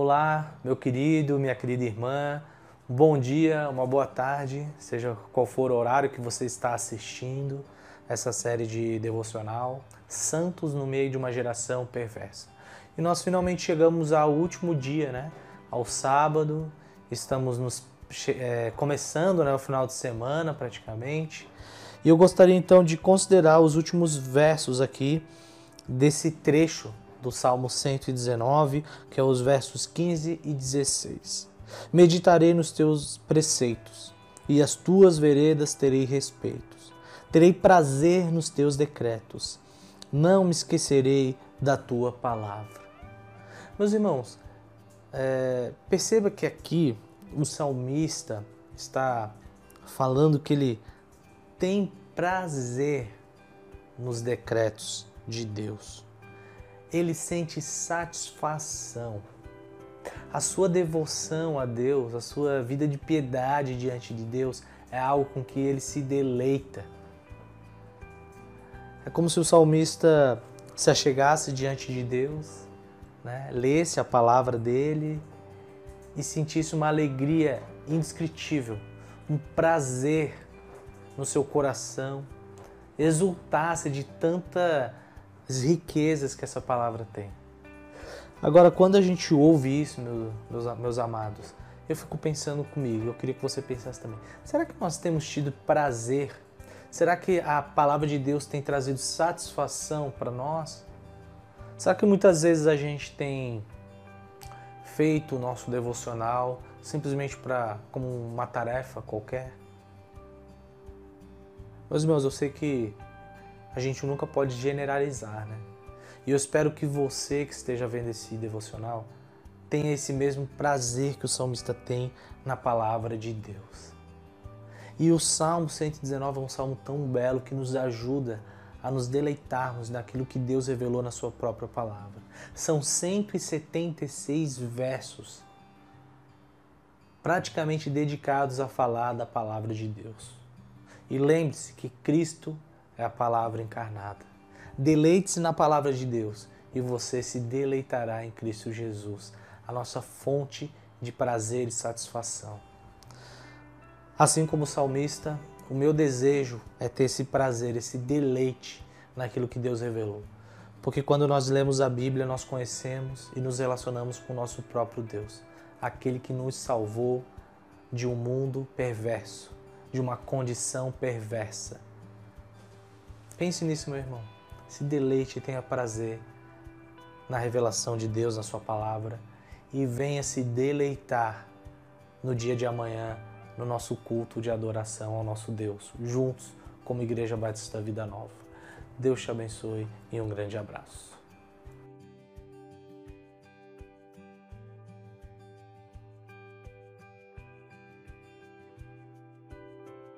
Olá, meu querido, minha querida irmã. Bom dia, uma boa tarde, seja qual for o horário que você está assistindo essa série de devocional Santos no meio de uma geração perversa. E nós finalmente chegamos ao último dia, né? Ao sábado. Estamos nos é, começando né, o final de semana praticamente. E eu gostaria então de considerar os últimos versos aqui desse trecho do Salmo 119, que é os versos 15 e 16. Meditarei nos teus preceitos, e as tuas veredas terei respeitos. Terei prazer nos teus decretos. Não me esquecerei da tua palavra. Meus irmãos, é, perceba que aqui o salmista está falando que ele tem prazer nos decretos de Deus. Ele sente satisfação. A sua devoção a Deus, a sua vida de piedade diante de Deus é algo com que ele se deleita. É como se o salmista se achegasse diante de Deus, né? lesse a palavra dele e sentisse uma alegria indescritível, um prazer no seu coração, exultasse de tantas riquezas que essa palavra tem. Agora, quando a gente ouve isso, meus, meus amados, eu fico pensando comigo, eu queria que você pensasse também. Será que nós temos tido prazer? Será que a palavra de Deus tem trazido satisfação para nós? Será que muitas vezes a gente tem feito o nosso devocional simplesmente para como uma tarefa qualquer? Meus irmãos, eu sei que a gente nunca pode generalizar, né? E eu espero que você que esteja vendo esse devocional tenha esse mesmo prazer que o salmista tem na palavra de Deus. E o Salmo 119 é um salmo tão belo que nos ajuda a nos deleitarmos naquilo que Deus revelou na sua própria palavra. São 176 versos praticamente dedicados a falar da palavra de Deus. E lembre-se que Cristo é a palavra encarnada. Deleite-se na palavra de Deus e você se deleitará em Cristo Jesus, a nossa fonte de prazer e satisfação. Assim como o salmista, o meu desejo é ter esse prazer, esse deleite naquilo que Deus revelou. Porque quando nós lemos a Bíblia, nós conhecemos e nos relacionamos com o nosso próprio Deus, aquele que nos salvou de um mundo perverso, de uma condição perversa. Pense nisso, meu irmão. Se deleite e tenha prazer na revelação de Deus na Sua palavra e venha se deleitar no dia de amanhã no nosso culto de adoração ao nosso Deus, juntos como Igreja Batista Vida Nova. Deus te abençoe e um grande abraço.